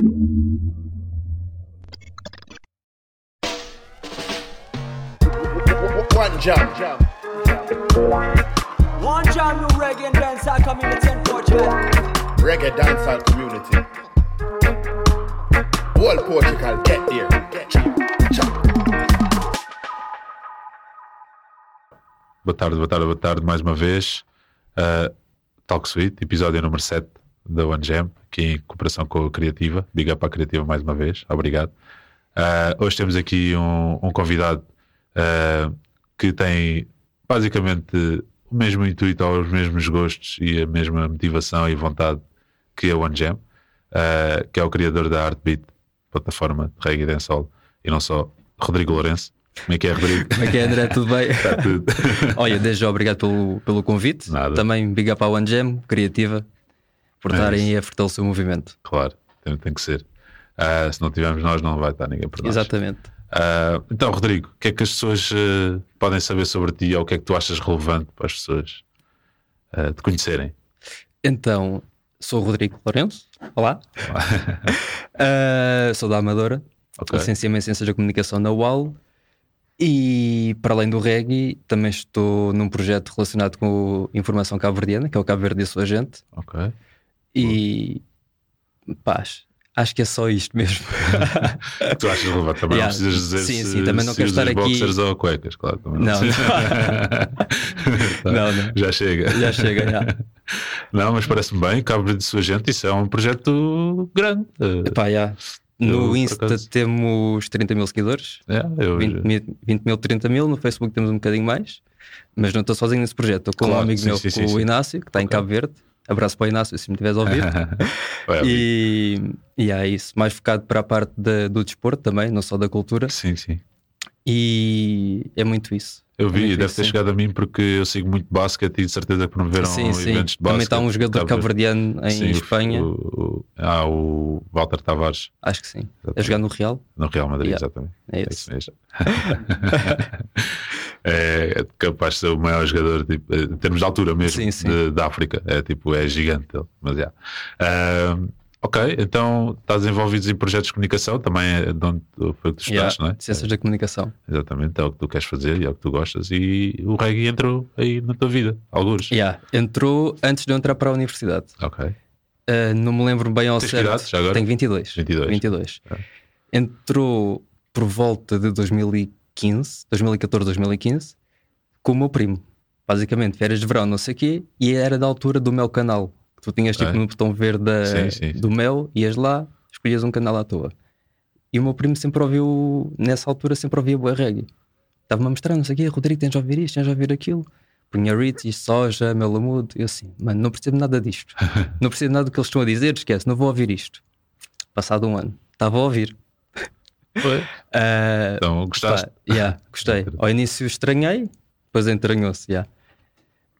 One jam. One jam, new reggae and dancehall community in Portugal. Reggae dancehall community. Whole Portugal, get there. Get chop. Boa tarde, boa tarde, boa tarde, mais uma vez. Uh, Talk Suite, episódio número 7 da One Jam, aqui em cooperação com a Criativa. Big up à Criativa mais uma vez, obrigado. Uh, hoje temos aqui um, um convidado uh, que tem basicamente o mesmo intuito, os mesmos gostos e a mesma motivação e vontade que a One Jam, uh, que é o criador da Artbeat, plataforma de reggae e dancehall, e não só, Rodrigo Lourenço. Como é que é, Rodrigo? Como é que é, André? Tudo bem? Está tudo. Olha, desde já obrigado pelo, pelo convite. Nada. Também big up à One Jam, criativa, por É a fortalecer o movimento. Claro, tem, tem que ser. Ah, se não tivermos nós, não vai estar ninguém por nós. Exatamente. Ah, então, Rodrigo, o que é que as pessoas ah, podem saber sobre ti ou o que é que tu achas relevante para as pessoas te conhecerem? Então, sou o Rodrigo Lourenço. Olá. Ah, sou da Amadora. Ok. Licenciei-me em Ciências da Comunicação na UAL. E, para além do reggae, também estou num projeto relacionado com Informação Cabo-Verdiana, que é o Cabo Verde e a sua gente. Ok. E, paz, acho que é só isto mesmo. tu achas relevante? Também Yeah. não precisas dizer Sim, se, sim, também não se quero estar aqui- boxers ou cuecas, claro. também Não, precisa. Tá, Não, não. Já chega. Já chega, já. Não, mas parece-me bem, Cabo de sua gente, isso é um projeto grande. Epá, já. Eu, No por Insta temos 30 mil seguidores, é, eu, 20 mil, 20 mil, 30 mil. No Facebook temos um bocadinho mais, mas não estou sozinho nesse projeto. Estou com Claro, um amigo sim, meu, sim, com sim, o. Inácio, que está em Ok. Cabo Verde. Abraço para o Inácio, se me estiveres a ouvir. E, e é isso, mais focado para a parte da- do desporto também, não só da cultura. Sim, sim. E é muito isso. Eu É vi, deve ter sim. chegado a mim porque eu sigo muito basquete e de certeza que promoveram Sim, sim. eventos de Também basquete. está um jogador cabo-verdiano em Sim, Espanha. O, o- ah, o Walter Tavares, Acho que sim. A Exatamente. jogar no Real. no Real Madrid, Yeah. exatamente. É É isso. mesmo. é capaz de ser o maior jogador tipo, em termos de altura mesmo Sim, sim. de- da África. É tipo, é gigante ele. Mas yeah. Ah, ok, então estás envolvido em projetos de comunicação, também é de onde foi que tu Yeah, estás, não é? Ciências da Comunicação. Exatamente, é o que tu queres fazer e é o que tu gostas. E o reggae entrou aí na tua vida, alguns. Yeah. Entrou antes de eu entrar para a universidade. Ok. Uh, não me lembro bem ao Tens certo. idade já agora? Tenho 22. 22. 22. Ok. Entrou por volta de 2015, 2014, 2015, com o meu primo. Basicamente, férias de verão, não sei o quê, e era da altura do meu canal. Tu tinhas Ok. tipo no botão verde da- Sim, sim, do Mel, ias lá, escolhias um canal à toa. E o meu primo sempre ouviu, nessa altura, sempre ouvia boa reggae. Estava-me a mostrar, não sei o quê, Rodrigo, tens de ouvir isto, tens de ouvir aquilo. Punha Ritz, soja, Melamudo. Eu assim, mano, não percebo nada disto. não percebo nada do que eles estão a dizer, esquece, não vou ouvir isto. Passado um ano, estava a ouvir. Foi. Ah, Então gostaste? pá, yeah, gostei. Ao início estranhei, depois entranhou-se. Yeah.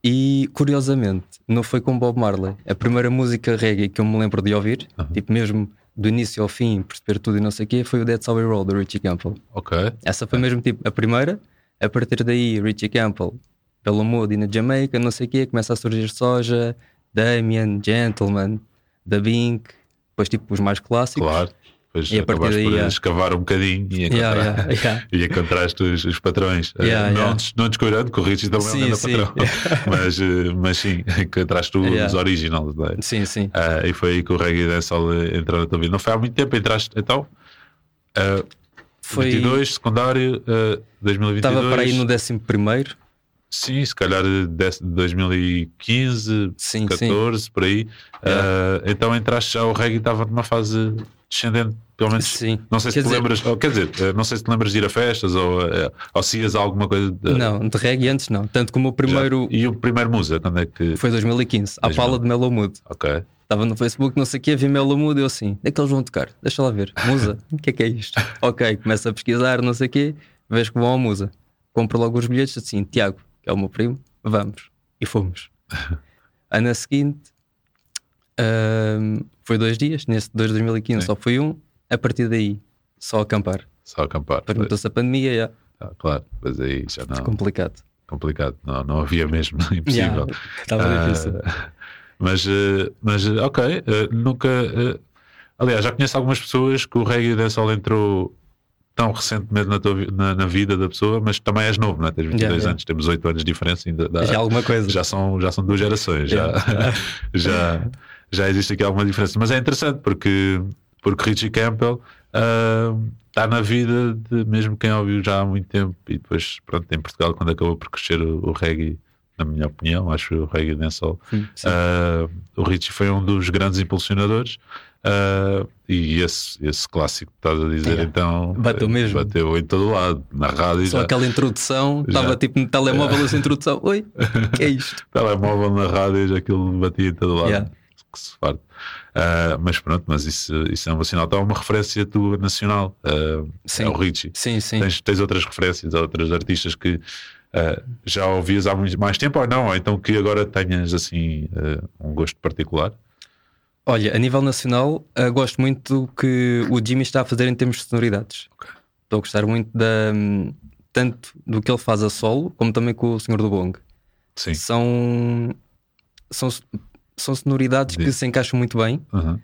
E curiosamente, não foi com Bob Marley. A primeira música reggae que eu me lembro de ouvir, tipo mesmo do início ao fim, perceber tudo e não sei o quê, foi o That's How We Roll, do Richie Campbell. Ok. Essa foi mesmo tipo a primeira. A partir daí, Richie Campbell, pelo mood e na Jamaica, não sei o quê, começa a surgir Soja, Damien, Gentleman, Da Bink, depois tipo os mais clássicos. Claro. Depois E acabaste daí, por yeah. escavar um bocadinho e encontrar, Yeah, yeah, yeah. e encontraste os, os patrões. Eh, Yeah, não, yeah. não descuidando, Richie também é Sim, sim. patrão. mas, eh, mas sim, encontraste os Yeah. originals. não é? Sim, sim. Ah, e foi aí que o reggae dancehall eh, entrou na tua vida. Não foi há muito tempo, entraste então? ah, Foi- 22, secundário, ah, 2022. Estava para aí no 11 primeiro. Sim, se calhar de 2015, Sim, 14, por aí. Ah, então entraste já, o reggae estava numa fase descendente, pelo menos. Sim. Não sei se Quer te dizer- lembras, ou, quer dizer, eh, não sei se te lembras de ir a festas ou, eh, ou se ias a alguma coisa. De, Não, de reggae antes não. Tanto como o já- primeiro E o primeiro Musa, quando é que. foi 2015, à 2000. pala de Melo Mood. Ok. Estava no Facebook, não sei o que, vi Melo Mood, eu assim, é que eles vão tocar? Deixa lá ver. Musa, o que é que é isto? ok, começa a pesquisar, não sei o quê, vejo que vão ao Musa. Compro logo os bilhetes, assim, Tiago, que é o meu primo, vamos. E fomos. Ano seguinte, ahm, foi dois dias, nesse de 2015 Sim. só foi um, a partir daí, só acampar. Só acampar. Perguntou-se a pandemia, já, Ah, claro, mas aí já não. complicado. Complicado. Não, não havia mesmo, impossível. Estava Ah, difícil. mas, eh, mas eh, ok, eh, nunca. Aliás, já conheço algumas pessoas que o reggae dancehall entrou tão recentemente na, tua na, na vida da pessoa, mas também és novo, não é? Tens 22 Yeah, yeah. anos, temos 8 anos de diferença, ainda dá- Já alguma coisa. já são, já são duas gerações, já, já, já existe aqui alguma diferença. Mas é interessante porque, porque Richie Campbell ah, está na vida de mesmo quem ouviu já há muito tempo e depois, pronto, em Portugal, quando acabou por crescer o, o reggae, na minha opinião, acho que o reggae dancehall, ah, o Richie foi um dos grandes impulsionadores. ah, e esse, esse clássico que estás a dizer, Yeah. então Bateu eh, mesmo. bateu em todo lado, na rádio. Só já. aquela introdução, Já. estava tipo no telemóvel essa introdução. Oi, que é isto? telemóvel na rádio, aquilo batia em todo lado. Yeah. Que se farde. Ah, mas pronto, mas isso, isso é um sinal. Está uma referência tua nacional. ah, Sim. é o Richie. Sim, sim. Tens, tens outras referências, outras artistas que ah, já ouvias há muito mais tempo ou não? Ou então que agora tenhas assim um gosto particular? Olha, a nível nacional, uh, gosto muito do que o Jimmy está a fazer em termos de sonoridades. Estou a gostar muito da, tanto do que ele faz a solo, como também com o Senhor do Bong. Sim. São, são, são sonoridades que se encaixam muito bem Aham.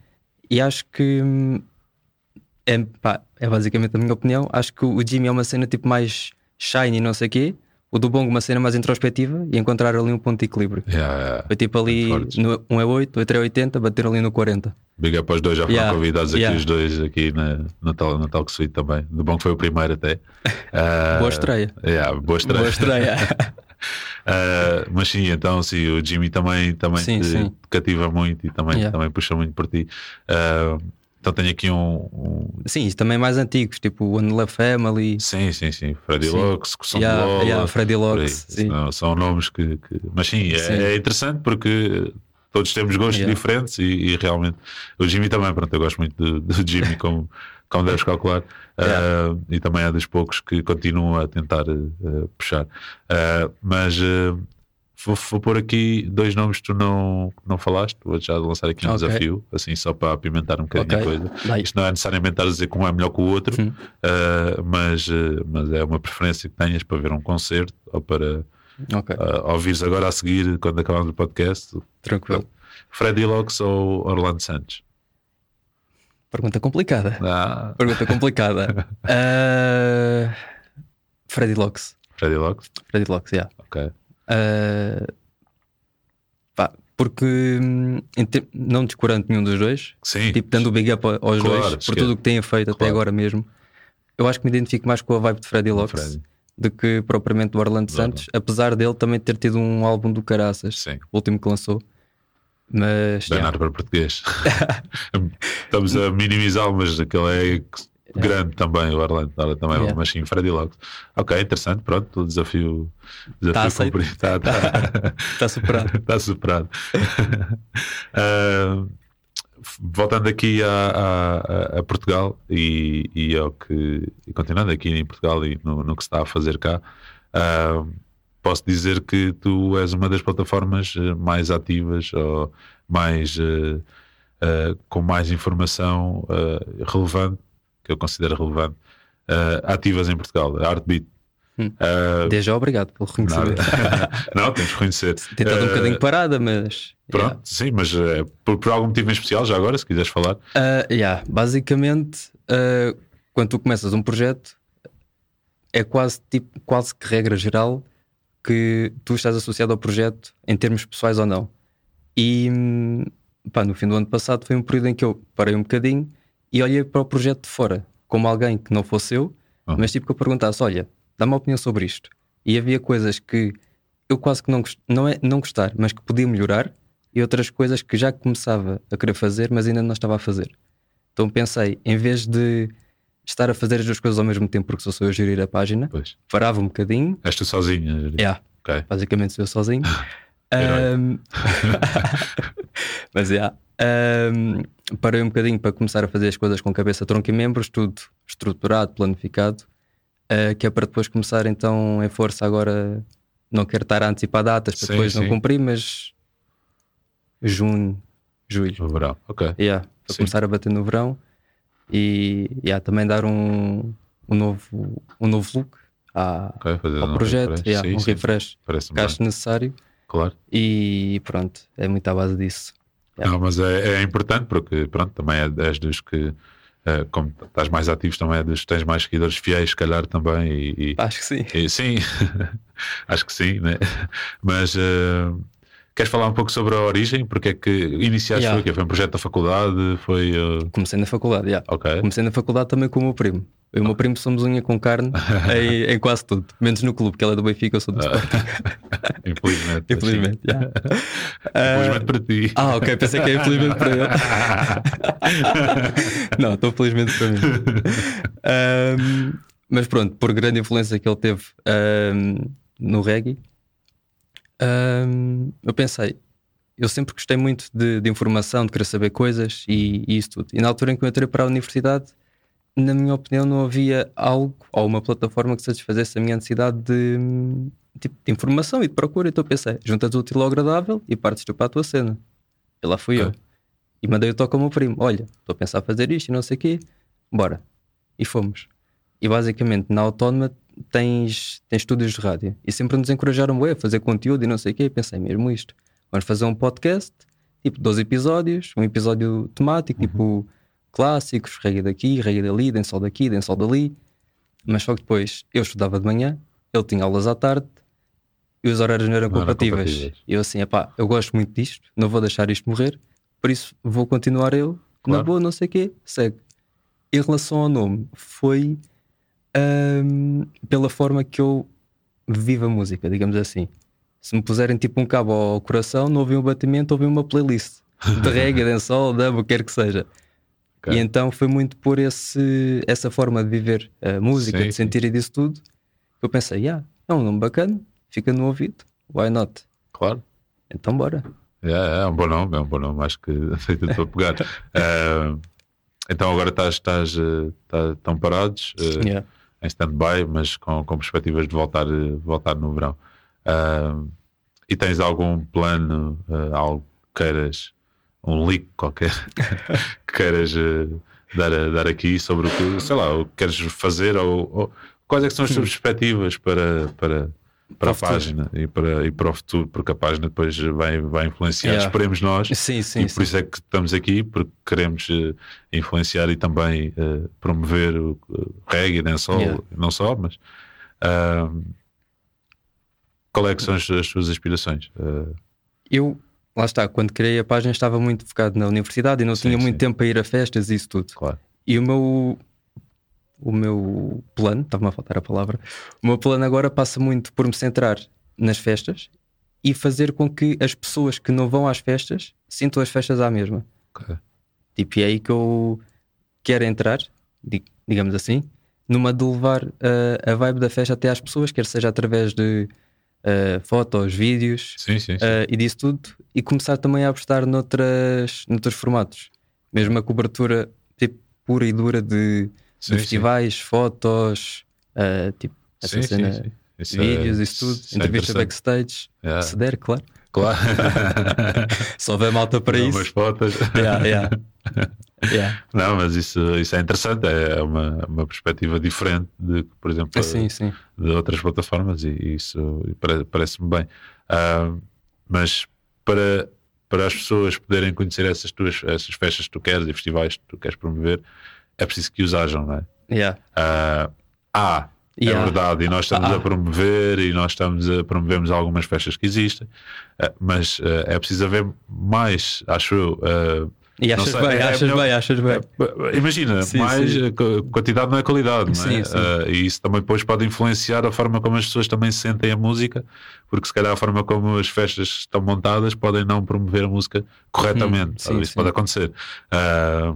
e acho que é, pá, é basicamente a minha opinião. Acho que o Jimmy é uma cena tipo mais shiny, não sei o quê. O do Bong, uma cena mais introspectiva e encontrar ali um ponto de equilíbrio. Yeah, yeah. Foi tipo ali, no, um é 8, outro é 80, bater ali no 40. Big up aos dois, já foram Yeah, convidados aqui os dois aqui na, na, tal, na Talk Suite também. Do que foi o primeiro até. Ah, Boa estreia. boa estreia. Boa estreia. Ah, mas sim, então sim, o Jimmy também, também Sim, te sim. cativa muito e também, Yeah. também puxa muito por ti. Ah, então tenho aqui um, um- Sim, também mais antigos, tipo One Love Family, Sim, sim, sim. Freddy Sim. Locks, Som Yeah, Lola, yeah, Freddy. Locks. São, são nomes que, que- Mas sim, é, Sim. é interessante porque todos temos gostos Yeah. diferentes e, e realmente o Jimmy também, pronto, eu gosto muito do, do Jimmy, como, como deves calcular. Yeah. Ah, e também é dos poucos que continuam a tentar ah, puxar. Ah, mas vou, vou pôr aqui dois nomes que tu não, não falaste, vou já lançar aqui um Ok. desafio, assim só para apimentar um bocadinho Ok. a coisa. Isto não é necessariamente estar a dizer que um é melhor que o outro, uh, mas, uh, mas é uma preferência que tenhas para ver um concerto ou para Ok, uh, ouvires agora a seguir, quando acabarmos o podcast, tranquilo. Freddy Locks ou Orlando Santos? Pergunta complicada. Ah, Pergunta complicada. Ah, Freddy Locks. Freddy Locks? Freddy Locks, yeah. Ok. Ah, pá, porque hum, ter- não descurando nenhum dos dois, Sim. tipo dando o big up aos Claro, dois por tudo o que têm feito até Claro. agora mesmo. Eu acho que me identifico mais com a vibe de Freddy Locks do que propriamente do Orlando Do Santos, apesar dele também ter tido um álbum do Caraças, Sim. o último que lançou. Mas yeah, Bernardo para português. Estamos a minimizá-lo, mas aquele é grande também, o Orlando. Ora, também, Yeah. Mas sim, Freddy Locks. Ok, interessante. Pronto, o desafio, desafio Tá aceito. cumprido. Tá, tá. está superado. Está superado. Ah, voltando aqui a, a- a- Portugal e, e ao que e continuando aqui em Portugal e no, no que se está a fazer cá, ah, posso dizer que tu és uma das plataformas eh, mais ativas ou mais eh, eh, com mais informação eh, relevante, que eu considero relevante, ativas em Portugal, Artbeat. Hum. Desde já obrigado pelo reconhecimento. Não, temos que reconhecer. Tem estado um bocadinho parada, mas. Pronto, yeah. sim, mas por, por algum motivo em especial, já agora, se quiseres falar. Ah, yeah, Basicamente, quando tu começas um projeto, é quase, tipo, quase que regra geral que tu estás associado ao projeto em termos pessoais ou não. E pá, no fim do ano passado foi um período em que eu parei um bocadinho e olhei para o projeto de fora, como alguém que não fosse eu, Uhum. mas tipo que eu perguntasse: olha, dá-me uma opinião sobre isto. E havia coisas que eu quase que não, não é não gostar, mas que podia melhorar, e outras coisas que já começava a querer fazer, mas ainda não estava a fazer. Então pensei, em vez de estar a fazer as duas coisas ao mesmo tempo, porque só sou eu a gerir a página, Pois. parava um bocadinho, És tu sozinho. yeah, Ok. basicamente sou eu sozinho. Ahm, mas yeah, ahm, parei um bocadinho para começar a fazer as coisas com cabeça, tronco e membros, tudo estruturado, planificado, ah, que é para depois começar então em força agora. Não quero estar a antecipar datas para Sim, depois sim. não cumprir, mas junho, julho. No verão. Ok. Yeah, para Sim. começar a bater no verão e yeah, também dar um, um, novo, um novo look à- Ok, fazer ao um projeto, refresh. yeah, Sim, um sim. refresh que acho necessário Claro. e pronto, é muito à base disso. Não, mas é, é importante porque, pronto, também é, és dos que, eh, como estás mais ativo, também é dos que tens mais seguidores fiéis, se calhar também. E, e- Acho que sim. e sim, acho que sim, né? Mas eh, queres falar um pouco sobre a origem? Porque é que iniciaste Yeah. foi o quê? Foi um projeto da faculdade? Foi. eh, Comecei na faculdade, já. ok. Comecei na faculdade também com o meu primo. Eu e o meu primo somos unha com carne em, em quase tudo. Menos no clube, que ele é do Benfica, eu sou do Sporting. Infelizmente. Infelizmente. já. Infelizmente para ti. Ah, ok, pensei que era infelizmente para ele. Não, estou felizmente para mim. Ahm, mas pronto, por grande influência que ele teve ahm, no reggae, ahm, eu pensei, eu sempre gostei muito de, de informação, de querer saber coisas e, e isso tudo. E na altura em que eu entrei para a universidade, na minha opinião, não havia algo ou uma plataforma que satisfazesse a minha necessidade de, tipo, de informação e de procura. Então eu pensei, juntas o útil ao agradável e partes tu para a tua cena. E lá fui Ok. eu. E mandei o toque ao meu primo: Olha, estou a pensar fazer isto e não sei o quê, bora. E fomos. E basicamente na Autónoma tens, tens estúdios de rádio e sempre nos encorajaram a fazer conteúdo e não sei o quê. E pensei mesmo isto: vamos fazer um podcast, tipo 12 episódios, um episódio temático, tipo clássicos, reggae daqui, reggae dali, dancehall daqui, dancehall dali. Mas só que depois eu estudava de manhã, ele tinha aulas à tarde e os horários não eram Não compatíveis. compatíveis. E eu assim, epá, eu gosto muito disto, não vou deixar isto morrer, por isso vou continuar eu, na Claro. boa, não sei o quê, segue. Em relação ao nome, foi ahm, pela forma que eu vivo a música, digamos assim. Se me puserem tipo um cabo ao coração, não ouvi um batimento, ouvi uma playlist de reggae, dancehall, dub, o que quer que seja. Ok. E então foi muito por esse, essa forma de viver a música, Sim, de sim. sentir e disso tudo, que eu pensei, yeah, é um nome bacana, fica no ouvido, why not? Claro. Então bora. É, é um bom nome, é um bom nome, acho que feito para pegar. Eh, então agora estás, estás, eh, estão parados eh, Yeah. Em stand-by, mas com, com perspectivas de voltar, eh, voltar no verão. Ah, e tens algum plano, eh, algo que queiras, um leak qualquer que queiras eh, dar, dar aqui sobre o que, sei lá, o que queres fazer ou, ou quais é que são as tuas perspectivas para, para, para. Para a futuro. página e para, e para o futuro, porque a página depois vai, vai influenciar, Yeah. esperemos nós, Sim, sim, e sim. por isso é que estamos aqui, porque queremos eh, influenciar e também eh, promover o o reggae, não só, Yeah. não só mas qual é que são as, as suas aspirações? Eu, lá está, quando criei a página estava muito focado na universidade e não Sim, tinha muito sim. tempo para ir a festas e isso tudo. claro. E o meu, o meu plano, estava-me a faltar a palavra, o meu plano agora passa muito por me centrar nas festas e fazer com que as pessoas que não vão às festas sintam as festas à mesma. ok. Tipo, e é aí que eu quero entrar, di- digamos assim, numa de levar uh, a vibe da festa até às pessoas, quer seja através de uh, fotos, vídeos Sim, sim, sim. uh, e disso tudo, e começar também a apostar noutras, noutros formatos. Mesmo a cobertura tipo, pura e dura de, Sim, sim. festivais, fotos, uh, tipo, essa Sim, sim, cena, sim. É- vídeos, isso tudo, isso é entrevista backstage, Yeah. se der, claro. Claro. Se houver malta para Dá isso. Umas fotos. Yeah, yeah. Yeah. Não, mas isso, isso é interessante, é uma, uma perspectiva diferente de, por exemplo, Sim, sim. de outras plataformas e, e isso pare- parece-me bem. Ah, mas para, para as pessoas poderem conhecer essas tuas essas festas que tu queres e festivais que tu queres promover, é preciso que os hajam, não é? Yeah. Ah, há, é Yeah. verdade, e nós estamos Ah. a promover e nós estamos a promovemos algumas festas que existem, ah, mas ah, é preciso haver mais, acho eu. ah, E achas sei, bem, é a achas melhor- bem, achas bem. Imagina, Sim, mais sim. eh, qu- quantidade não é qualidade, não é? Sim. Ah, e isso também depois pode influenciar a forma como as pessoas também sentem a música, porque se calhar a forma como as festas estão montadas podem não promover a música corretamente. Hum, isso pode acontecer. Ah,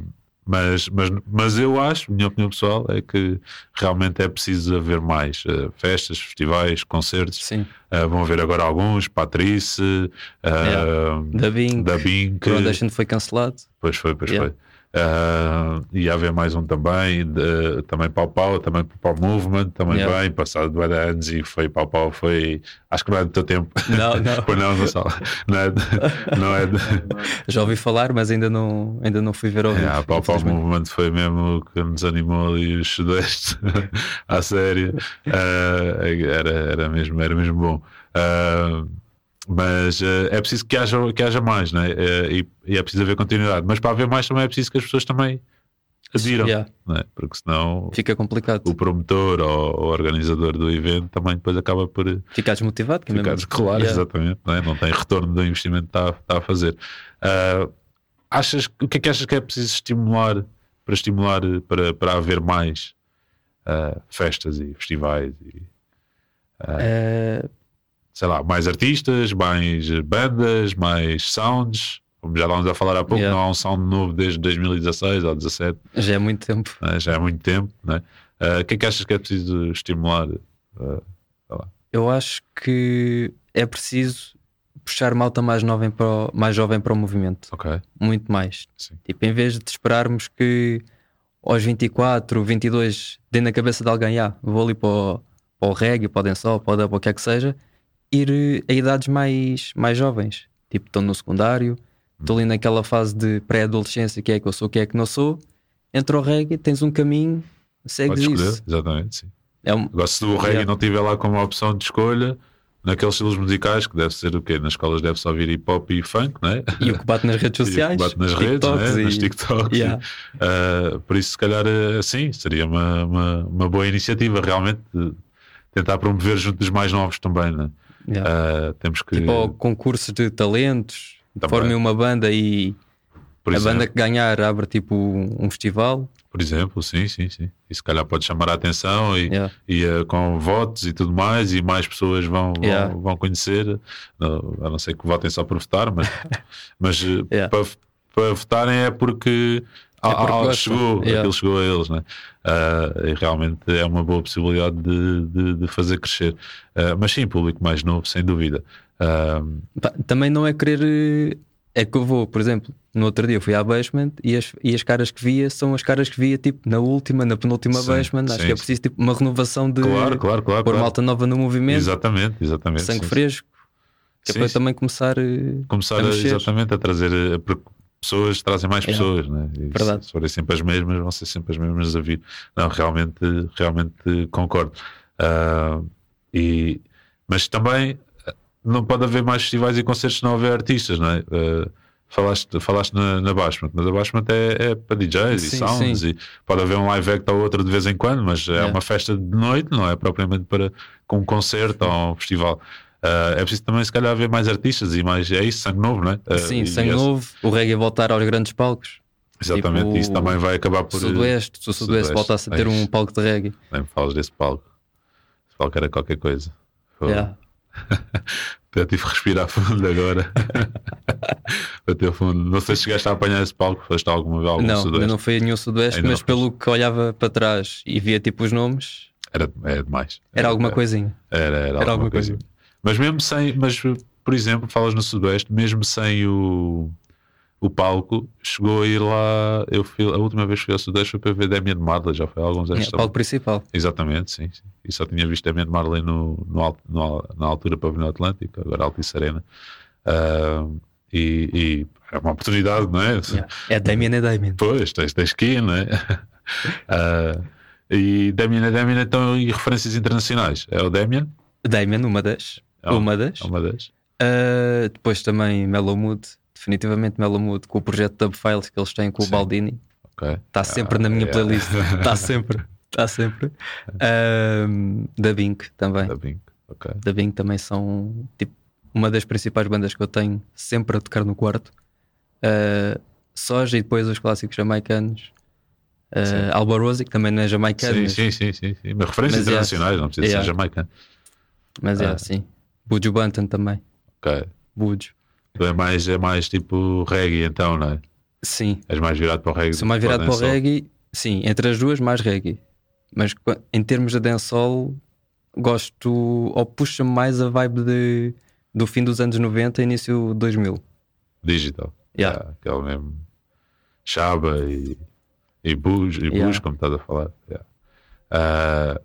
mas, mas, mas eu acho, minha opinião pessoal, é que realmente é preciso haver mais eh, festas, festivais, concertos. Sim. Ah, vão haver agora alguns, Patrice, ah, Da Bing, da Bink, Foundation foi cancelado. Pois foi, pois Yeah. foi. Ah, e haver mais um também, de- também Pau Pau, também Pau Movement, também Yeah. bem, passado de anos e foi Pau Pau, foi, acho que não é do teu tempo. Não, não. Pois não, Gonçalo. Não é, de- não é de, Já ouvi falar, mas ainda não, ainda não fui ver ao vivo. Yeah, Pau Pau. Movement foi mesmo o que nos animou ali os sudeste à série. Ah, era, era, mesmo, era mesmo bom. Ah, mas eh, é preciso que haja, que haja mais, né? Eh, e, e é preciso haver continuidade. Mas para haver mais também é preciso que as pessoas também adiram, Yeah. né? porque senão Fica complicado. o promotor ou o organizador do evento também depois acaba por Ficar desmotivado. Que é ficar mesmo- claro, Yeah. exatamente, não, é? não tem retorno do investimento que está, está a fazer. Ah, achas, o que é que achas que é preciso estimular para estimular para, para haver mais ah, festas e festivais e Eh, sei lá, mais artistas, mais bandas, mais sounds? Como já estávamos a falar há pouco, Yeah. não há um sound novo desde 2016 ou 2017, já é muito tempo. né? já é muito tempo. Né? Ah, o que é que achas que é preciso estimular? Ah, Eu acho que é preciso puxar malta mais, nova para o- mais jovem para o movimento. ok, Muito mais. sim. Tipo, em vez de esperarmos que aos 24, 22 dê na cabeça de alguém, ah, vou ali para o, para o reggae, para o dancehall, para o dub, o que é que seja, ir eh, a idades mais, mais jovens. Tipo, estão no secundário, estou ali naquela fase de pré-adolescência, que é que eu sou, que é que não sou. Entra o reggae, tens um caminho, segues Podes escolher, isso. exatamente, sim. É um, Agora, se o reggae Yeah. não tiver lá como opção de escolha, naqueles estilos musicais, que deve ser o quê? Nas escolas deve-se ouvir hip hop e funk, né? e o que bate nas redes E o que sociais, bate nas redes, né? e- nos TikToks. Yeah. Uh, por isso, se calhar, uh, sim, seria uma, uma, uma boa iniciativa, realmente, tentar promover junto dos mais novos também. Né? Yeah. Uh, temos que, Tipo, concursos de talentos, Também. formem uma banda e por, a exemplo, banda que ganhar abre tipo um festival. por exemplo, sim, sim, sim. E se calhar pode chamar a atenção e, Yeah. e uh, com votos e tudo mais, e mais pessoas vão, vão, Yeah. vão conhecer, não, a não ser que votem só por votar, mas, mas Yeah. para, para votarem é porque. É gostam. chegou, Yeah. aquilo chegou a eles, né? Uh, e realmente é uma boa possibilidade de, de, de fazer crescer. Uh, mas sim, público mais novo, sem dúvida. Uh, também não é querer. eh, É que eu vou, por exemplo, no outro dia fui à basement e as, e as caras que via são as caras que via tipo na última, na penúltima Sim, basement. Acho sim, que é preciso tipo uma renovação de claro, claro, claro. pôr claro. malta nova no movimento, Exatamente, exatamente. sangue sim, fresco, que é para também começar eh, Começar a a, exatamente a trazer pessoas trazem mais Yeah. pessoas, né? E Verdade. Se, forem sempre as mesmas, vão ser sempre as mesmas a vir. Não, realmente, realmente concordo. Ah, e, mas também eh, não pode haver mais festivais e concertos se não houver artistas, não é? Ah, Falaste, falaste na, na Bashment, mas a Bashment é, é para DJs e Sim, sounds sim. e pode haver um live act ou outro de vez em quando, mas é Yeah. uma festa de noite, não é propriamente para com um concerto ou um festival. Ah, é preciso também, se calhar, haver mais artistas e mais. É isso, sangue novo, não é? Ah, Sim, sangue novo, o reggae voltar aos grandes palcos. Exatamente, Tipo, isso também vai acabar por. Sudoeste, se o Sudoeste Sudoeste. voltasse a ter Ai. um palco de reggae. Nem me falas desse palco. Esse palco era qualquer coisa. Foi- Yeah. Até tive que respirar fundo agora. Bateu fundo. Não sei se chegaste a apanhar esse palco, foste alguma vez algum Não, Sudoeste. não fui a nenhum Sudoeste, Ainda não mas pelo que olhava para trás e via tipo os nomes, Era, era demais. era alguma era, coisinha. Era, era, alguma, alguma coisa. coisa. Mas mesmo sem, mas por exemplo, falas no Sudoeste, mesmo sem o, o palco, chegou a ir lá. Eu fui, a última vez que fui ao Sudoeste foi para ver Damien Marley, já foi há alguns anos. É, palco principal. Exatamente, sim, sim. E só tinha visto Damien Marley no, no, no, na altura Pavilhão Atlântico, agora Altice Arena. Ah, e, e é uma oportunidade, não é? É Damien, é Damien. Pois, tens, tens que ir, não é? Ah, e Damien é Damien, então, e referências internacionais? É o Damien? Damien, uma das. É um- uma das. É uma das. Uh, depois também Mellow Mood, definitivamente Mellow Mood, com o projeto Dub Files que eles têm com Sim. o Baldini. Está sempre na minha yeah. playlist. Está sempre. Está sempre. Um, da Bink também. Da Bink, ok. Da Bink também são tipo, uma das principais bandas que eu tenho sempre a tocar no quarto. Uh, Soja e depois os clássicos jamaicanos. Sim. Uh, Alba Rose, que também não é jamaicano, Sim, mas, sim, sim, sim, sim. Mas referências Mas, yeah. internacionais, não precisa Yeah. ser jamaicano. mas é Ah. assim. Buju Banton também. Ok. Buju. Tu é mais, é mais tipo reggae, então, não é? Sim, És mais virado para o reggae. Sou mais virado para o dancehall. reggae, sim, entre as duas, mais reggae. Mas em termos de dancehall, gosto ou puxa mais a vibe de, do fim dos anos 90 e início 2000. Digital. Yeah. Yeah, aquele mesmo. Chaba e, e Bush, e Yeah. Bush, como estás a falar. Yeah. Ah,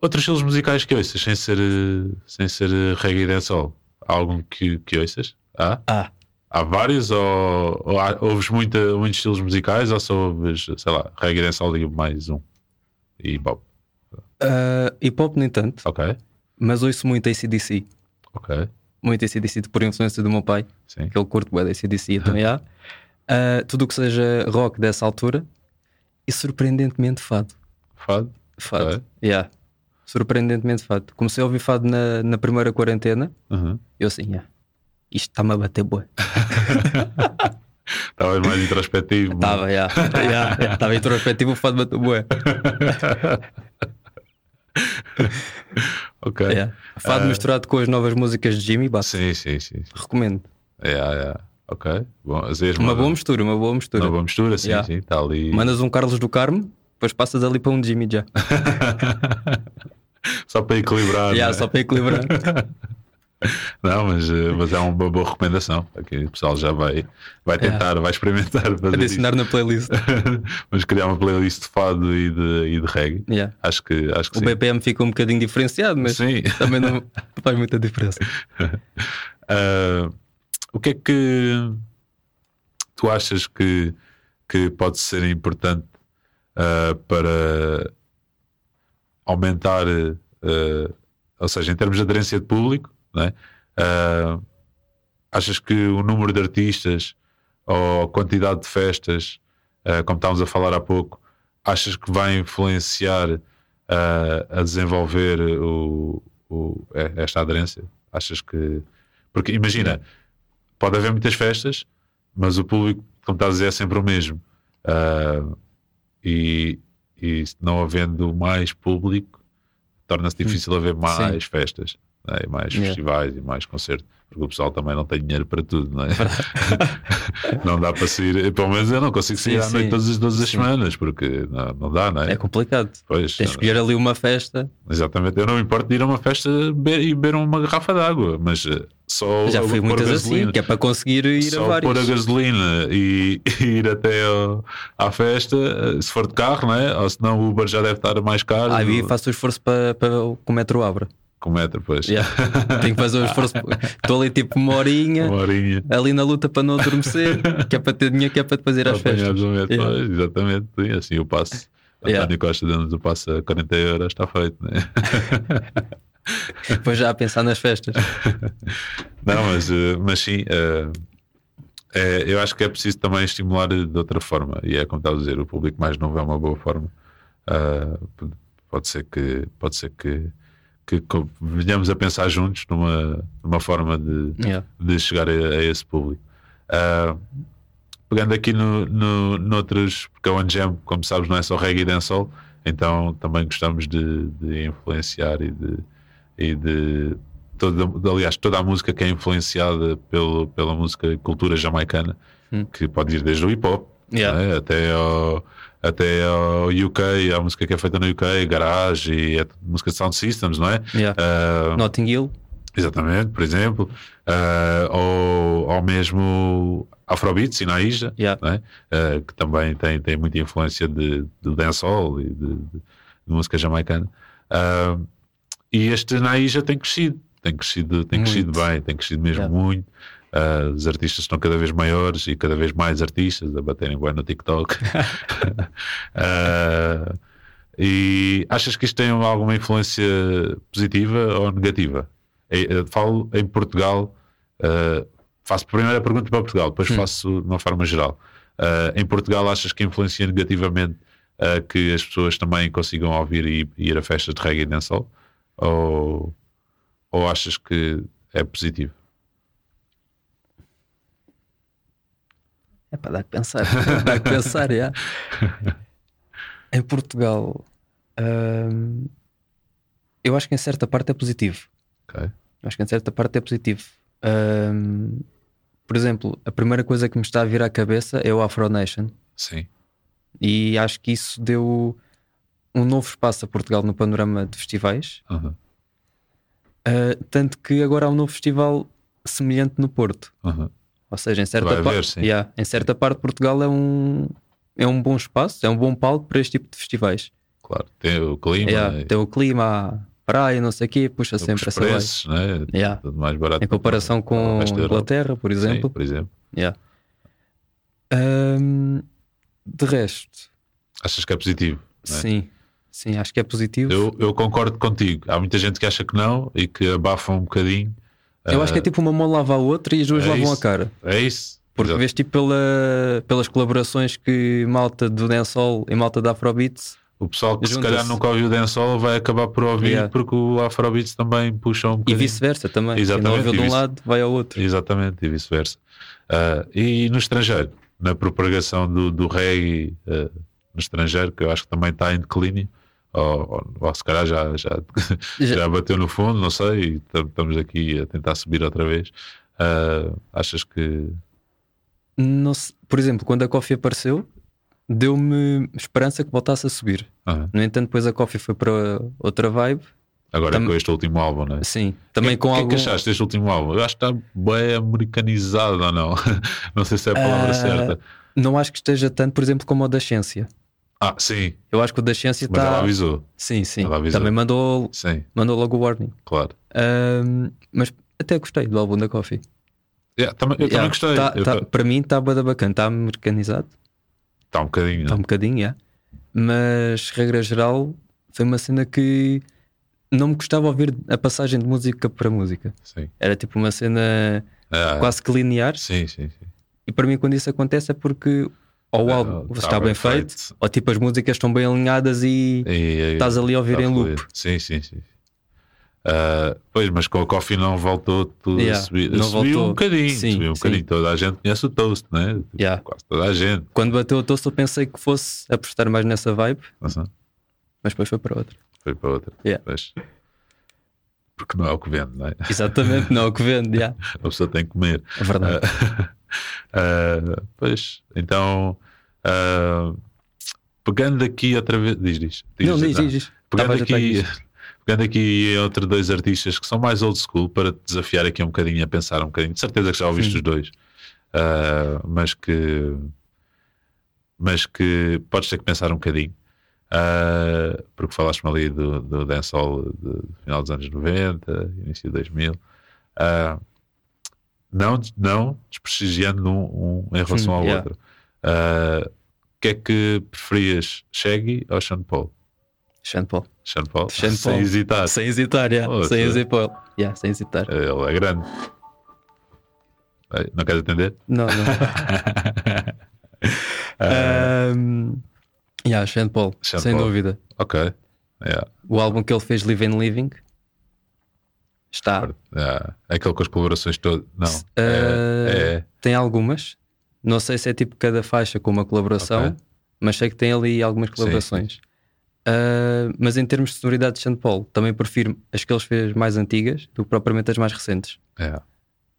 outros estilos musicais que ouças, sem ser, eh, sem ser eh, reggae e dancehall? Há algum que, que ouças? Há? Ah, Há vários? Ou, ou há- ouves muita, muitos estilos musicais? Ou só ouves, sei lá, reggae e dancehall e mais um? E pop? ah, hip hop nem tanto, Ok, mas ouço muito ACDC. ok. muito ACDC por influência do meu pai, Sim. que ele curte da ACDC então, yeah. Ah, tudo o que seja rock dessa altura e surpreendentemente fado. Fado. Fado. Ok. Yeah. Surpreendentemente fado. Comecei a ouvir fado na, na primeira quarentena. Uhum. Eu assim, yeah, isto está-me a bater boa. Estavas mais introspectivo. Estava, yeah. yeah, yeah. Estava introspectivo, o fado bateu boa. Ok. Yeah. Fado misturado com as novas músicas de Jimmy, bate. Sim, sim, sim. Recomendo. Yeah, yeah. Ok. Bom, às vezes Uma boa mistura, uma boa mistura. uma boa mistura, sim, Yeah. sim. Está ali. Mandas um Carlos do Carmo, depois passas ali para um Jimmy já. Só para equilibrar. Yeah, né? só para equilibrar. Não, mas, eh, mas é uma boa recomendação. Aqui o pessoal já vai, vai tentar, vai experimentar Adicionar na playlist. isso. Vamos criar uma playlist de fado e de, e de reggae. Yeah. Acho que, acho que O sim. BPM fica um bocadinho diferenciado, mas Sim. também não faz muita diferença. Ah, o que é que tu achas que, que pode ser importante ah, para aumentar, ah, ou seja, em termos de aderência de público, é? Ah, achas que o número de artistas ou a quantidade de festas, como estávamos a falar há pouco, achas que vai influenciar a desenvolver o, o- eh, esta aderência? Achas que. Porque imagina, pode haver muitas festas, mas o público, como estás a dizer, é sempre o mesmo. Ah, e, e não havendo mais público, torna-se difícil haver mais festas, não é? E mais Yeah. festivais e mais concertos. Porque o pessoal também não tem dinheiro para tudo, não é? não dá para sair. Pelo menos eu não consigo sair Sim, à noite sim. todas, as- todas as Sim. semanas, porque não, não dá, não é? É complicado. Pois, Tens de escolher ali uma festa. Exatamente, eu não me importo de ir a uma festa beber, e beber uma garrafa de água, mas eh, só Já fui muitas gasolina, assim, que é para conseguir ir a só vários. pôr a gasolina e, e ir até ao- à festa, eh, se for de carro, não é? Ou senão o Uber já deve estar mais caro. Ah, e faço o esforço para, para que o metro abra. Com metro, pois. Yeah. Tenho que fazer o esforço. Estou ali tipo uma horinha, Uma horinha. ali na luta para não adormecer, que é para ter dinheiro, que é para depois ir às festas. Metro, Yeah. pois, exatamente. Sim, assim o passo. Yeah. António Costa dando-nos o passo a 40 euros, está feito, não é? Depois já a pensar nas festas. Não, mas, eh, mas sim, eh, é, eu acho que é preciso também estimular de outra forma. E é como estava a dizer, o público mais novo é uma boa forma. Ah, pode ser que, pode ser que, que venhamos a pensar juntos numa, numa forma de, Yeah. de chegar a, a esse público. Ah, pegando aqui no, no, noutros, porque a One Jam, como sabes, não é só reggae e dancehall, então também gostamos de, de influenciar e de, e de toda, aliás, toda a música que é influenciada pelo, pela música e cultura jamaicana, Hum. que pode ir desde o hip hop Yeah. não é? até, ao, até ao UK, a música que é feita no UK, garage e é música de sound systems, não é? Yeah. Ah, Notting Hill, Exatamente, por exemplo, ah, ou, ou mesmo Afrobeats e Naija, Yeah. Ah, que também tem, tem muita influência de, de dancehall e de, de- de música jamaicana. Ah, e este Naija tem crescido, tem crescido, tem Muito. crescido bem, tem crescido mesmo Yeah. muito. Ah, os artistas estão cada vez maiores e cada vez mais artistas a baterem bem no TikTok. Ah, e achas que isto tem alguma influência positiva ou negativa? Eh, eh, Falo em Portugal, eh, faço primeiro a pergunta para Portugal, depois faço de uma forma geral. Em Portugal, achas que influencia negativamente que as pessoas também consigam ouvir e, e ir a festas de reggae e dancehall? Ou, ou achas que é positivo? É para dar que pensar. Dá que pensar, yeah. Em Portugal, hum, eu acho que em certa parte é positivo. Ok? Acho que em certa parte é positivo. Hum, por exemplo, a primeira coisa que me está a vir à cabeça é o Afro Nation. Sim. E acho que isso deu um novo espaço a Portugal no panorama de festivais. Uhum. Uh, tanto que agora há um novo festival semelhante no Porto. Uhum. Ou seja, em certa, parte, sim. Yeah, em certa parte Portugal é um, é um bom espaço, é um bom palco para este tipo de festivais. Claro. Tem o clima, Yeah, né? Tem o clima, a praia, não sei o quê, puxa sempre os essa preços, né? Yeah. tudo mais barato. Em comparação com Europa. Inglaterra, por Sim, exemplo. por exemplo. Yeah. Hum, de resto, Achas que é positivo? é? sim, sim, acho que é positivo. Eu, eu concordo contigo. Há muita gente que acha que não e que abafa um bocadinho Eu acho que é tipo uma mão lava a outra e as duas É lavam isso. a cara. É isso. Porque Exato. vês tipo pela, pelas colaborações que malta do Dancehall e malta da Afrobeats. O pessoal que se calhar nunca ouviu Dancehall vai acabar por ouvir Yeah. porque o Afrobeats também puxa um E bocadinho. vice-versa também. Quem Exatamente, não ouviu e de um lado, vai ao outro. Exatamente, e vice-versa. Ah, e no estrangeiro, na propagação do, do reggae ah, no estrangeiro, que eu acho que também está em declínio, ou, ou, se calhar já, já, Já- bateu no fundo, não sei, e tam- estamos aqui a tentar subir outra vez. Ah, achas que. Não se- por exemplo, quando a Coffee apareceu, deu-me esperança que voltasse a subir. ah, No entanto, depois a Coffee foi para outra vibe. agora Tam- com este último álbum, não é? Sim, também que, com é algum. que achaste deste último álbum? Eu acho que está bem americanizado ou não? não sei se é a palavra Ah, certa. Não acho que esteja tanto, por exemplo, como o da Ciência. Ah, sim, Eu acho que o da Ciência mas ela está. avisou. Sim, sim. Ela avisou. Também mandou, Sim, mandou logo o warning. claro. Ahm, mas até gostei do álbum da Coffee. Yeah, também- eu também Yeah, gostei. tá- Eu tá- para mim está bada bacana, está americanizado, Está um bocadinho. está um bocadinho, yeah. mas regra geral foi uma cena que não me gostava ouvir a passagem de música para música. Sim. Era tipo uma cena Ah, quase que linear, Sim, sim, sim. e para mim quando isso acontece é porque ou o álbum tá está bem feito, feito. ou tipo as músicas estão bem alinhadas e E- e- estás ali a ouvir tá em loop. fluido. Sim, sim, sim. Ah, pois, mas com a Coffee não voltou tudo Yeah, a subir. não subiu voltou. um bocadinho, Sim, subiu um sim. bocadinho. Toda a gente conhece o Toast, né? Tipo, Yeah. Quase toda a gente. Quando bateu o toast eu pensei que fosse apostar mais nessa vibe, mas depois foi para outra. foi para outra. Yeah. Mas- porque não é o que vende, não é? Exatamente, não é o que vende, yeah. A pessoa tem que comer. é verdade. Ah, pois, então, ah, pegando aqui outra vez, diz, diz. diz não, diz, diz, diz. Pegando Estava a aqui, pegando aqui outros dois artistas que são mais old school para te desafiar aqui um bocadinho a pensar um bocadinho. De certeza que já ouviste Sim. os dois, Ah, mas que mas que podes ter que pensar um bocadinho. Ah, porque falaste-me ali do, do dancehall do final dos anos 90, início de 2000. Ah, não, não desprestigiando um, um em relação Hum, ao yeah. outro. Ah, O que é que preferias, Shaggy ou Sean Paul? Sean Paul. Sean Paul, Sean sem Paul. hesitar. Sem hesitar, yeah. Oh, sem hesitar. Yeah, sem hesitar. Ele é grande. Não queres atender? Não, não. um, yeah, Sean Paul, Sean sem Paul. dúvida. Ok. Yeah, O álbum que ele fez, Live and Living, está. yeah. É aquele com as colaborações todas. Não. Uh, É, é. Tem algumas. Não sei se é tipo cada faixa com uma colaboração, Ok. mas sei que tem ali algumas colaborações. Uh, mas em termos de sonoridade de Sean Paul, também prefiro as que ele fez mais antigas do que propriamente as mais recentes. é.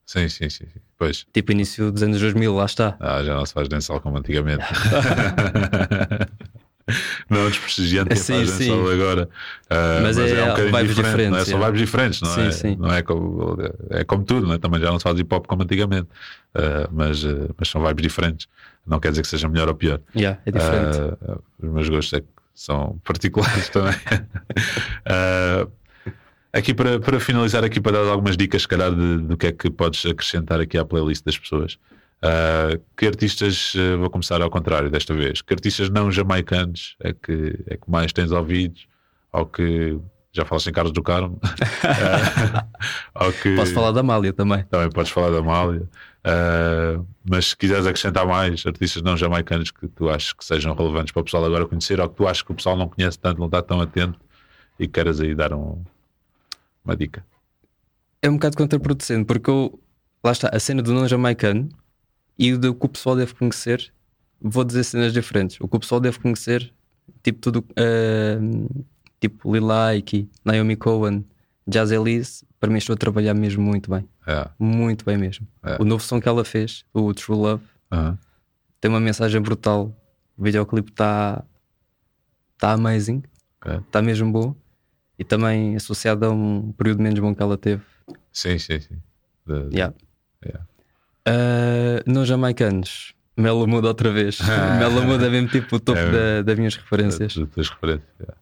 Sim, sim, sim. Pois. Tipo início dos anos 2000, lá está. Ah, já não se faz dancehall como antigamente. não desprestigiando quem Sim, faz sim. dancehall agora. Ah, Mas mas, é é, um bocadinho vibes diferente. Não é é. vibes diferentes, não Sim, é? sim. Não é, como, é como tudo, não é? também já não se faz hip hop como antigamente. Ah, mas, ah, mas são vibes diferentes. Não quer dizer que seja melhor ou pior. Yeah, é diferente. Os meus gostos é que são particulares também. Aqui para, para finalizar, aqui para dar algumas dicas, se calhar, de- do que é que podes acrescentar aqui à playlist das pessoas. Ah, que artistas, ah, vou começar ao contrário desta vez, que artistas não jamaicanos é que, é que mais tens ouvido, ou que já falaste em Carlos do Carmo, ou que Posso falar da Amália também. também podes falar da Amália. Uh, mas se quiseres acrescentar mais artistas não jamaicanos que tu achas que sejam relevantes para o pessoal agora conhecer ou que tu achas que o pessoal não conhece tanto, não está tão atento e queres aí dar um- uma dica. É um bocado contraproducente, porque eu, lá está, a cena do não jamaicano e o do que o pessoal deve conhecer, vou dizer cenas diferentes. O que o pessoal deve conhecer, tipo tudo, ah, tipo Lil Ike, Naomi Cohen, Jazz Elise, para mim estou a trabalhar mesmo muito bem. É. Muito bem mesmo. É. O novo som que ela fez, o True Love, Aham. tem uma mensagem brutal. O videoclipe está tá amazing, está mesmo bom. E também associado a um período menos bom que ela teve. Sim, sim, sim. De- de- Yeah. Yeah. Uh, não jamaicanos, Mela muda outra vez. Mela muda é mesmo tipo o topo É. da- das minhas referências. das referências. yeah.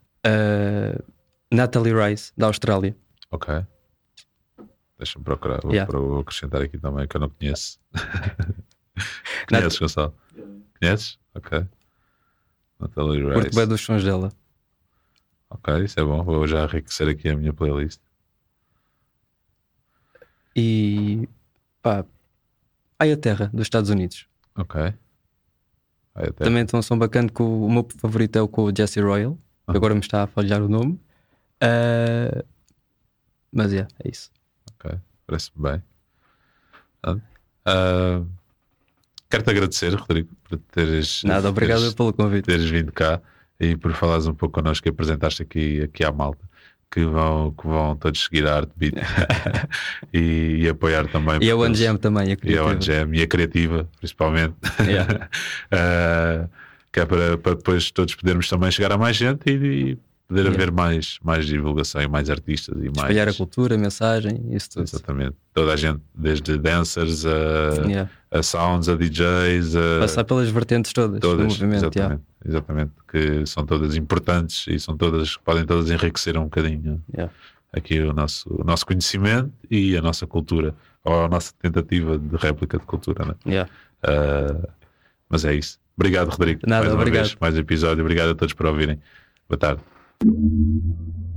Uh, Natalie Rice, da Austrália. Ok. Deixa-me procurar. Vou, Yeah. vou acrescentar aqui também que eu não conheço. Nat- Conheces, Gonçalo? Conheces? Ok. Natalie Curto Rice. bem dos sons dela. Ok, isso é bom. Vou já enriquecer aqui a minha playlist. E pá, Terra dos Estados Unidos. Ok. Também tem um som bacana que o, o meu favorito é o com o Jesse Royal. Aham. Agora me está a falhar o nome. Ah, mas é, é isso. Ok, parece-me bem. Ah, ah, Quero-te agradecer, Rodrigo, por teres, Nada, obrigado teres, pelo convite. teres vindo cá e por falares um pouco connosco e apresentaste aqui, aqui à malta. Que vão, que vão todos seguir a Arte Beat e, e apoiar também. E a porque One eles- Jam também, a E a criativa. One Jam e a criativa, principalmente. Yeah. Ah, que é para, para depois todos podermos também chegar a mais gente e, e poder Yeah. haver mais, mais divulgação e mais artistas e mais. Espalhar a cultura, a mensagem, isso tudo. Exatamente. Toda a gente, desde dancers a, Yeah. a sounds, a DJs, a Passar pelas vertentes todas, do todas, movimento. yeah. exatamente, exatamente, que são todas importantes e são todas, podem todas enriquecer um bocadinho aqui o nosso, o nosso conhecimento e a nossa cultura, ou a nossa tentativa de réplica de cultura, né? Ah, mas é isso. Obrigado, Rodrigo. Nada, mais uma obrigado. vez, mais episódio. Obrigado a todos por ouvirem. Boa tarde. Thank you.